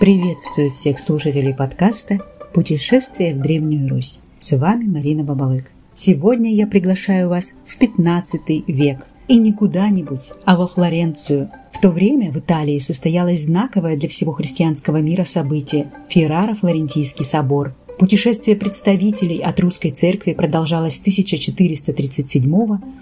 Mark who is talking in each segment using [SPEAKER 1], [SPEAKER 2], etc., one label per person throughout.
[SPEAKER 1] Приветствую всех слушателей подкаста «Путешествие в Древнюю Русь». С вами Марина Бабалык. Сегодня я приглашаю вас в 15 век. И не куда-нибудь, а во Флоренцию. В то время в Италии состоялось знаковое для всего христианского мира событие – Ферраро-Флорентийский собор. Путешествие представителей от русской церкви продолжалось с 1437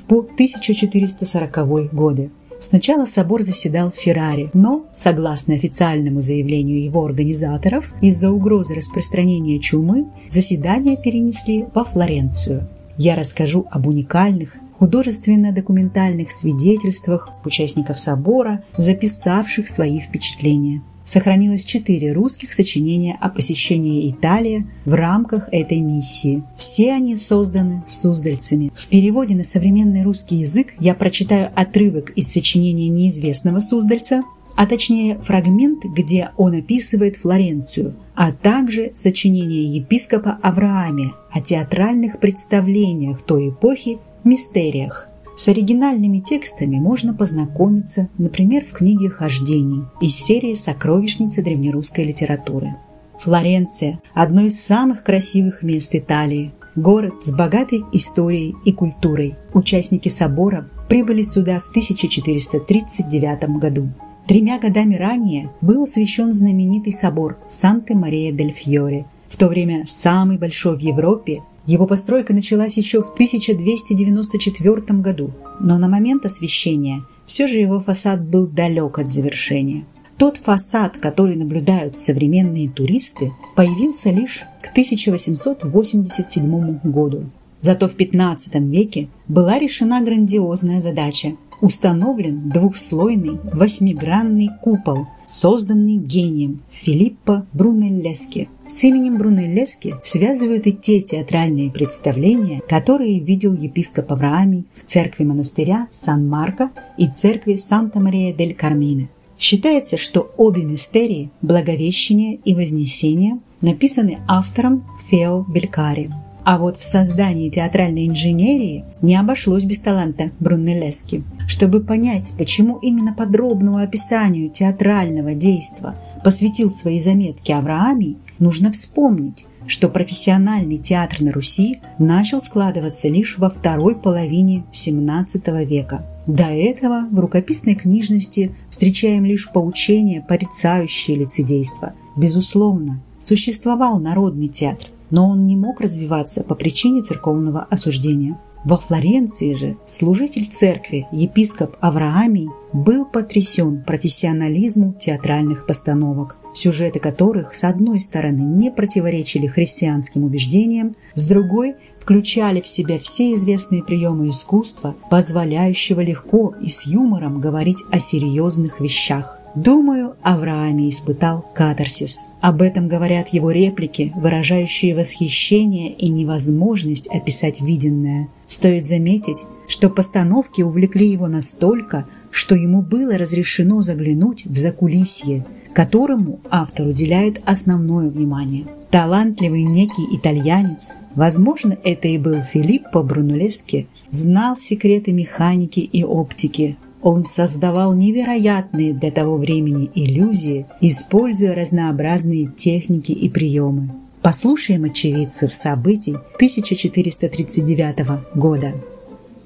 [SPEAKER 1] по 1440 годы. Сначала собор заседал в Ферраре, но, согласно официальному заявлению его организаторов, из-за угрозы распространения чумы заседание перенесли во Флоренцию. Я расскажу об уникальных художественно-документальных свидетельствах участников собора, записавших свои впечатления сохранилось четыре русских сочинения о посещении Италии в рамках этой миссии. Все они созданы суздальцами. В переводе на современный русский язык я прочитаю отрывок из сочинения неизвестного суздальца, а точнее фрагмент, где он описывает Флоренцию, а также сочинение епископа Аврааме о театральных представлениях той эпохи «Мистериях». С оригинальными текстами можно познакомиться, например, в книге «Хождений» из серии «Сокровищницы древнерусской литературы». Флоренция – одно из самых красивых мест Италии. Город с богатой историей и культурой. Участники собора прибыли сюда в 1439 году. Тремя годами ранее был освящен знаменитый собор Санте-Мария-дель-Фьоре, в то время самый большой в Европе его постройка началась еще в 1294 году, но на момент освящения все же его фасад был далек от завершения. Тот фасад, который наблюдают современные туристы, появился лишь к 1887 году. Зато в 15 веке была решена грандиозная задача установлен двухслойный восьмигранный купол, созданный гением Филиппо Брунеллески. С именем Брунеллески связывают и те театральные представления, которые видел епископ Авраамий в церкви монастыря Сан-Марко и церкви Санта-Мария-дель-Кармине. Считается, что обе мистерии – Благовещение и Вознесение – написаны автором Фео Белькари. А вот в создании театральной инженерии не обошлось без таланта Брунеллески. Чтобы понять, почему именно подробному описанию театрального действа посвятил свои заметки Авраамий, нужно вспомнить, что профессиональный театр на Руси начал складываться лишь во второй половине XVII века. До этого в рукописной книжности встречаем лишь поучения, порицающие лицедейство. Безусловно, существовал народный театр, но он не мог развиваться по причине церковного осуждения. Во Флоренции же служитель церкви, епископ Авраамий, был потрясен профессионализму театральных постановок, сюжеты которых, с одной стороны, не противоречили христианским убеждениям, с другой включали в себя все известные приемы искусства, позволяющего легко и с юмором говорить о серьезных вещах. Думаю, Аврааме испытал катарсис. Об этом говорят его реплики, выражающие восхищение и невозможность описать виденное. Стоит заметить, что постановки увлекли его настолько, что ему было разрешено заглянуть в закулисье, которому автор уделяет основное внимание. Талантливый некий итальянец, возможно, это и был Филиппо Брунеллески, знал секреты механики и оптики, он создавал невероятные для того времени иллюзии, используя разнообразные техники и приемы. Послушаем очевидцев событий 1439 года.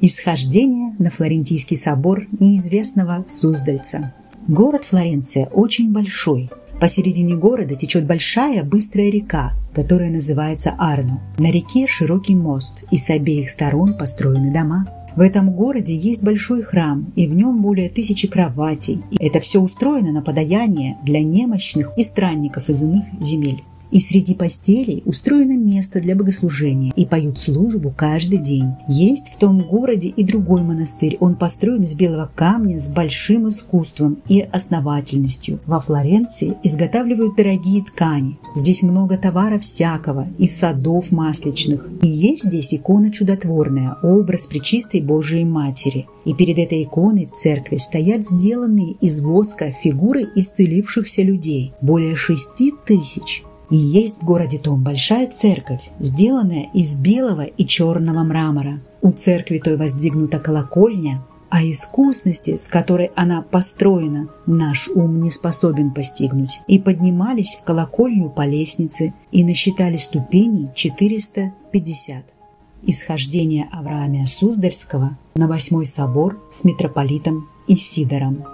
[SPEAKER 1] Исхождение на Флорентийский собор неизвестного Суздальца. Город Флоренция очень большой. Посередине города течет большая быстрая река, которая называется Арно. На реке широкий мост, и с обеих сторон построены дома. В этом городе есть большой храм, и в нем более тысячи кроватей. И это все устроено на подаяние для немощных и странников из иных земель. И среди постелей устроено место для богослужения и поют службу каждый день. Есть в том городе и другой монастырь. Он построен из белого камня с большим искусством и основательностью. Во Флоренции изготавливают дорогие ткани. Здесь много товара всякого, из садов масличных. И есть здесь икона чудотворная, образ Пречистой Божией Матери. И перед этой иконой в церкви стоят сделанные из воска фигуры исцелившихся людей. Более шести тысяч. И есть в городе том большая церковь, сделанная из белого и черного мрамора. У церкви той воздвигнута колокольня, а искусности, с которой она построена, наш ум не способен постигнуть. И поднимались в колокольню по лестнице и насчитали ступеней 450. Исхождение Авраамия Суздальского на Восьмой собор с митрополитом Исидором.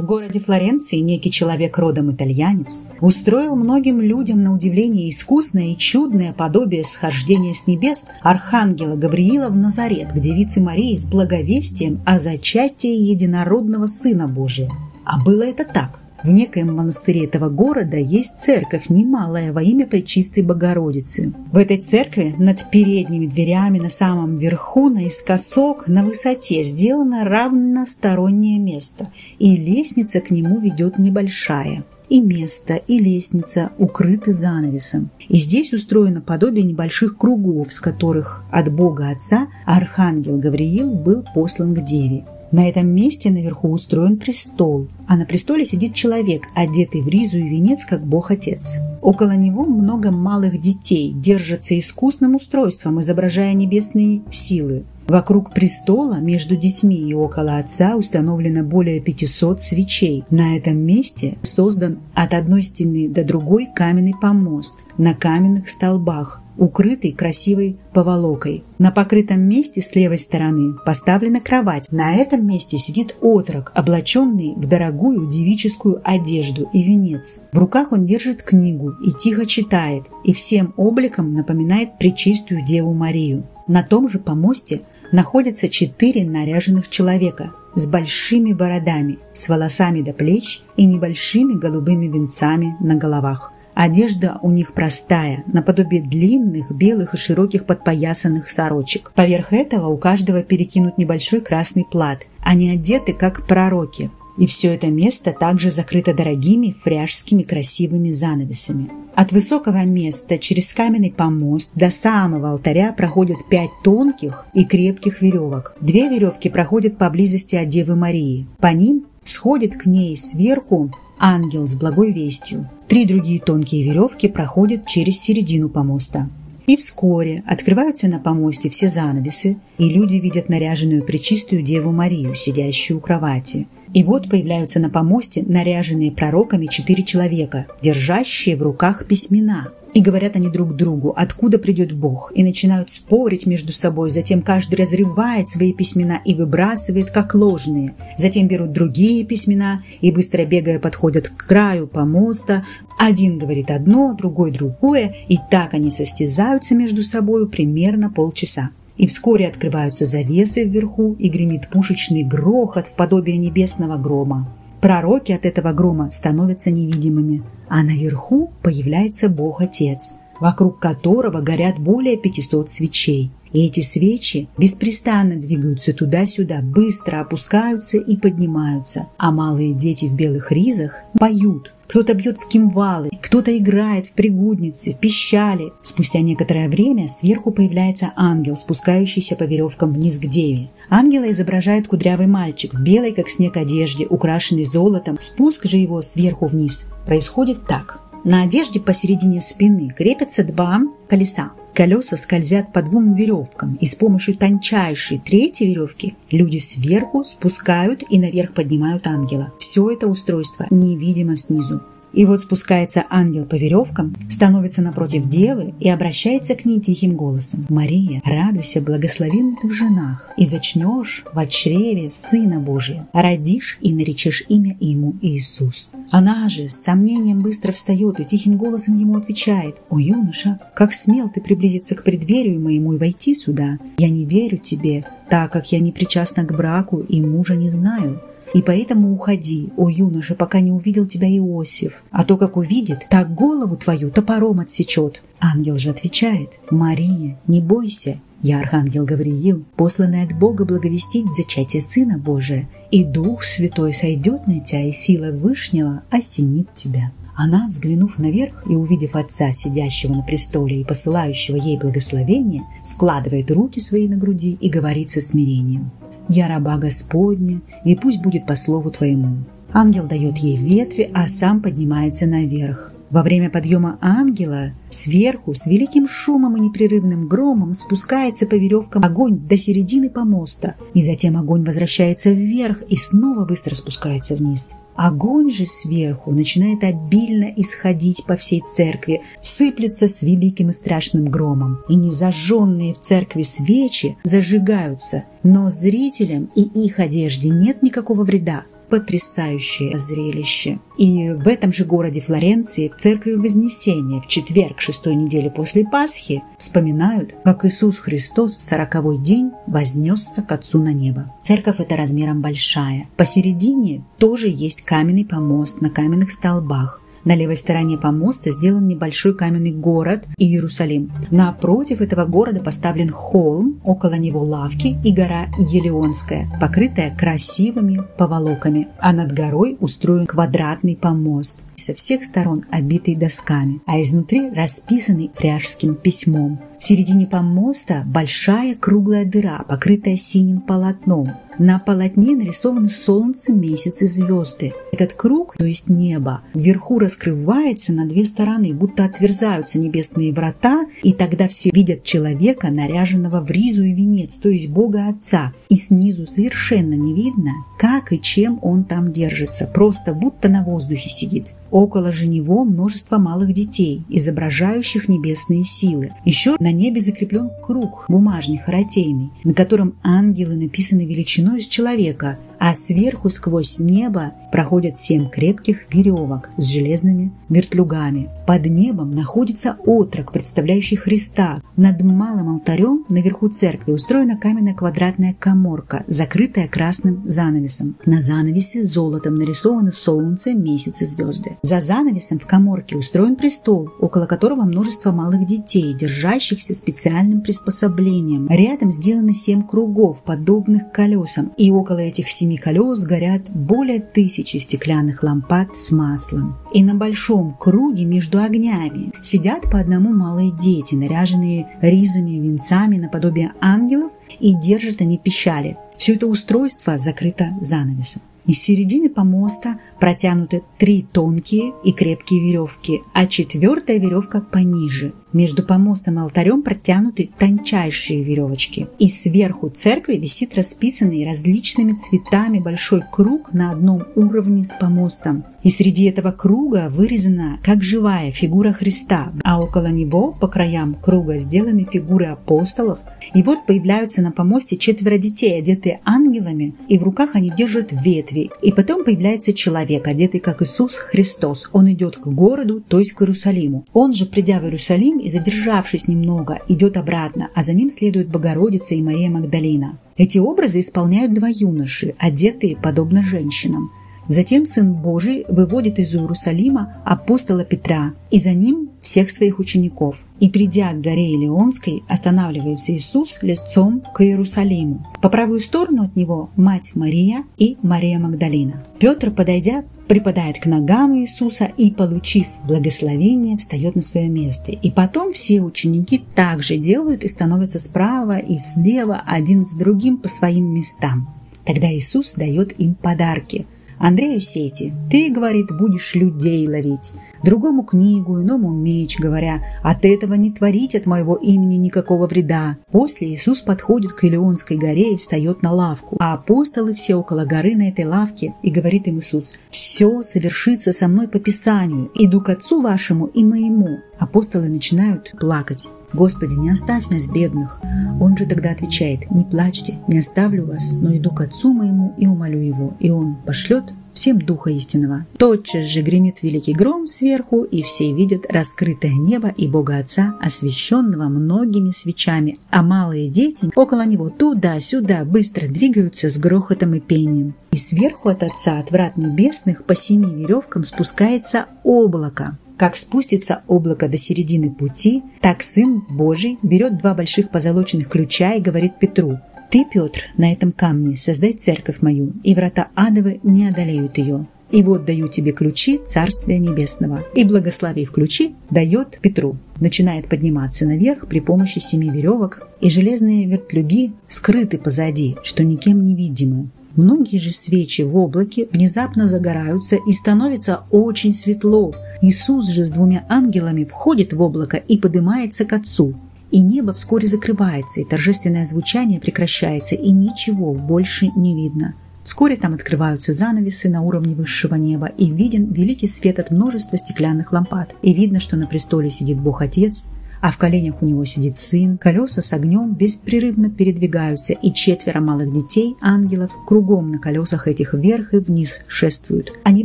[SPEAKER 1] В городе Флоренции некий человек родом итальянец устроил многим людям на удивление искусное и чудное подобие схождения с небес архангела Гавриила в Назарет к девице Марии с благовестием о зачатии единородного Сына Божия. А было это так – в некоем монастыре этого города есть церковь немалая во имя Пречистой Богородицы. В этой церкви над передними дверями на самом верху, наискосок, на высоте сделано равностороннее место, и лестница к нему ведет небольшая и место, и лестница укрыты занавесом. И здесь устроено подобие небольших кругов, с которых от Бога Отца архангел Гавриил был послан к Деве. На этом месте наверху устроен престол, а на престоле сидит человек, одетый в ризу и венец, как Бог-Отец. Около него много малых детей, держатся искусным устройством, изображая небесные силы. Вокруг престола, между детьми и около отца установлено более 500 свечей. На этом месте создан от одной стены до другой каменный помост на каменных столбах, укрытый красивой поволокой. На покрытом месте с левой стороны поставлена кровать. На этом месте сидит отрок, облаченный в дорогую девическую одежду и венец. В руках он держит книгу и тихо читает, и всем обликом напоминает Пречистую Деву Марию. На том же помосте находятся четыре наряженных человека с большими бородами, с волосами до плеч и небольшими голубыми венцами на головах. Одежда у них простая, наподобие длинных, белых и широких подпоясанных сорочек. Поверх этого у каждого перекинут небольшой красный плат. Они одеты, как пророки. И все это место также закрыто дорогими фряжскими красивыми занавесами. От высокого места через каменный помост до самого алтаря проходят пять тонких и крепких веревок. Две веревки проходят поблизости от Девы Марии. По ним сходит к ней сверху ангел с благой вестью. Три другие тонкие веревки проходят через середину помоста. И вскоре открываются на помосте все занавесы, и люди видят наряженную пречистую Деву Марию, сидящую у кровати. И вот появляются на помосте наряженные пророками четыре человека, держащие в руках письмена – и говорят они друг другу, откуда придет Бог, и начинают спорить между собой. Затем каждый разрывает свои письмена и выбрасывает как ложные. Затем берут другие письмена и быстро бегая подходят к краю помоста. Один говорит одно, другой другое, и так они состязаются между собой примерно полчаса. И вскоре открываются завесы вверху, и гремит пушечный грохот в подобие небесного грома. Пророки от этого грома становятся невидимыми, а наверху появляется Бог-Отец, вокруг которого горят более 500 свечей. И эти свечи беспрестанно двигаются туда-сюда, быстро опускаются и поднимаются, а малые дети в белых ризах поют, кто-то бьет в кимвалы, кто-то играет в пригудницы, пищали. Спустя некоторое время сверху появляется ангел, спускающийся по веревкам вниз к деве. Ангела изображает кудрявый мальчик в белой, как снег, одежде, украшенный золотом. Спуск же его сверху вниз происходит так. На одежде посередине спины крепятся два колеса. Колеса скользят по двум веревкам, и с помощью тончайшей третьей веревки люди сверху спускают и наверх поднимают ангела. Все это устройство невидимо снизу. И вот спускается ангел по веревкам, становится напротив девы и обращается к ней тихим голосом. «Мария, радуйся, благословен ты в женах, и зачнешь в чреве Сына Божия, родишь и наречешь имя ему Иисус». Она же с сомнением быстро встает и тихим голосом ему отвечает. «О, юноша, как смел ты приблизиться к преддверию моему и войти сюда? Я не верю тебе, так как я не причастна к браку и мужа не знаю». И поэтому уходи, о юноша, пока не увидел тебя Иосиф, а то, как увидит, так голову твою топором отсечет. Ангел же отвечает, Мария, не бойся, я архангел Гавриил, посланный от Бога благовестить зачатие Сына Божия, и Дух Святой сойдет на тебя, и сила Вышнего осенит тебя. Она, взглянув наверх и увидев отца, сидящего на престоле и посылающего ей благословение, складывает руки свои на груди и говорит со смирением. «Я раба Господня, и пусть будет по слову Твоему». Ангел дает ей ветви, а сам поднимается наверх. Во время подъема ангела сверху с великим шумом и непрерывным громом спускается по веревкам огонь до середины помоста, и затем огонь возвращается вверх и снова быстро спускается вниз. Огонь же сверху начинает обильно исходить по всей церкви, сыплется с великим и страшным громом, и незажженные в церкви свечи зажигаются, но зрителям и их одежде нет никакого вреда потрясающее зрелище. И в этом же городе Флоренции, в церкви Вознесения, в четверг шестой недели после Пасхи, вспоминают, как Иисус Христос в сороковой день вознесся к Отцу на небо. Церковь эта размером большая. Посередине тоже есть каменный помост на каменных столбах, на левой стороне помоста сделан небольшой каменный город Иерусалим. Напротив этого города поставлен холм, около него лавки и гора Елеонская, покрытая красивыми поволоками, а над горой устроен квадратный помост, со всех сторон обитый досками, а изнутри расписанный фряжским письмом. В середине помоста большая круглая дыра, покрытая синим полотном. На полотне нарисованы солнце, месяц и звезды. Этот круг, то есть небо, вверху раскрывается на две стороны, будто отверзаются небесные врата, и тогда все видят человека, наряженного в ризу и венец, то есть Бога Отца. И снизу совершенно не видно, как и чем он там держится, просто будто на воздухе сидит. Около же него множество малых детей, изображающих небесные силы. Еще на небе закреплен круг, бумажный, харотейный, на котором ангелы написаны величиной с человека – а сверху сквозь небо проходят семь крепких веревок с железными вертлюгами. Под небом находится отрок, представляющий Христа. Над малым алтарем наверху церкви устроена каменная квадратная коморка, закрытая красным занавесом. На занавесе золотом нарисованы солнце, месяц и звезды. За занавесом в коморке устроен престол, около которого множество малых детей, держащихся специальным приспособлением. Рядом сделаны семь кругов, подобных колесам, и около этих семи семи колес горят более тысячи стеклянных лампад с маслом. И на большом круге между огнями сидят по одному малые дети, наряженные ризами и венцами наподобие ангелов, и держат они пищали. Все это устройство закрыто занавесом. Из середины помоста протянуты три тонкие и крепкие веревки, а четвертая веревка пониже. Между помостом и алтарем протянуты тончайшие веревочки. И сверху церкви висит расписанный различными цветами большой круг на одном уровне с помостом. И среди этого круга вырезана как живая фигура Христа, а около него по краям круга сделаны фигуры апостолов. И вот появляются на помосте четверо детей, одетые ангелами, и в руках они держат ветви. И потом появляется человек, одетый как Иисус Христос. Он идет к городу, то есть к Иерусалиму. Он же, придя в Иерусалим и задержавшись немного, идет обратно, а за ним следует Богородица и Мария Магдалина. Эти образы исполняют два юноши, одетые подобно женщинам. Затем Сын Божий выводит из Иерусалима апостола Петра и за ним всех своих учеников. И придя к горе Илионской, останавливается Иисус лицом к Иерусалиму. По правую сторону от него мать Мария и Мария Магдалина. Петр, подойдя, припадает к ногам Иисуса и, получив благословение, встает на свое место. И потом все ученики также делают и становятся справа и слева один с другим по своим местам. Тогда Иисус дает им подарки – Андрею сети. Ты, говорит, будешь людей ловить. Другому книгу, иному меч, говоря, от этого не творить от моего имени никакого вреда. После Иисус подходит к Илионской горе и встает на лавку, а апостолы все около горы на этой лавке, и говорит им Иисус, «Все совершится со мной по Писанию, иду к Отцу вашему и моему». Апостолы начинают плакать. «Господи, не оставь нас, бедных!» Он же тогда отвечает, «Не плачьте, не оставлю вас, но иду к Отцу моему и умолю Его, и Он пошлет всем Духа истинного». Тотчас же гремит великий гром сверху, и все видят раскрытое небо и Бога Отца, освещенного многими свечами, а малые дети около Него туда-сюда быстро двигаются с грохотом и пением. И сверху от Отца, от врат небесных, по семи веревкам спускается облако, как спустится облако до середины пути, так Сын Божий берет два больших позолоченных ключа и говорит Петру, «Ты, Петр, на этом камне создай церковь мою, и врата адовы не одолеют ее. И вот даю тебе ключи Царствия Небесного». И, благословив ключи, дает Петру. Начинает подниматься наверх при помощи семи веревок, и железные вертлюги скрыты позади, что никем не видимы. Многие же свечи в облаке внезапно загораются и становится очень светло. Иисус же с двумя ангелами входит в облако и поднимается к Отцу. И небо вскоре закрывается, и торжественное звучание прекращается, и ничего больше не видно. Вскоре там открываются занавесы на уровне высшего неба, и виден великий свет от множества стеклянных лампад. И видно, что на престоле сидит Бог Отец, а в коленях у него сидит сын. Колеса с огнем беспрерывно передвигаются, и четверо малых детей, ангелов, кругом на колесах этих вверх и вниз шествуют. Они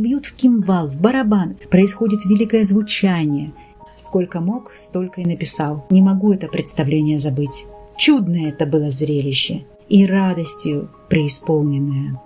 [SPEAKER 1] бьют в кимвал, в барабан. Происходит великое звучание. Сколько мог, столько и написал. Не могу это представление забыть. Чудное это было зрелище и радостью преисполненное.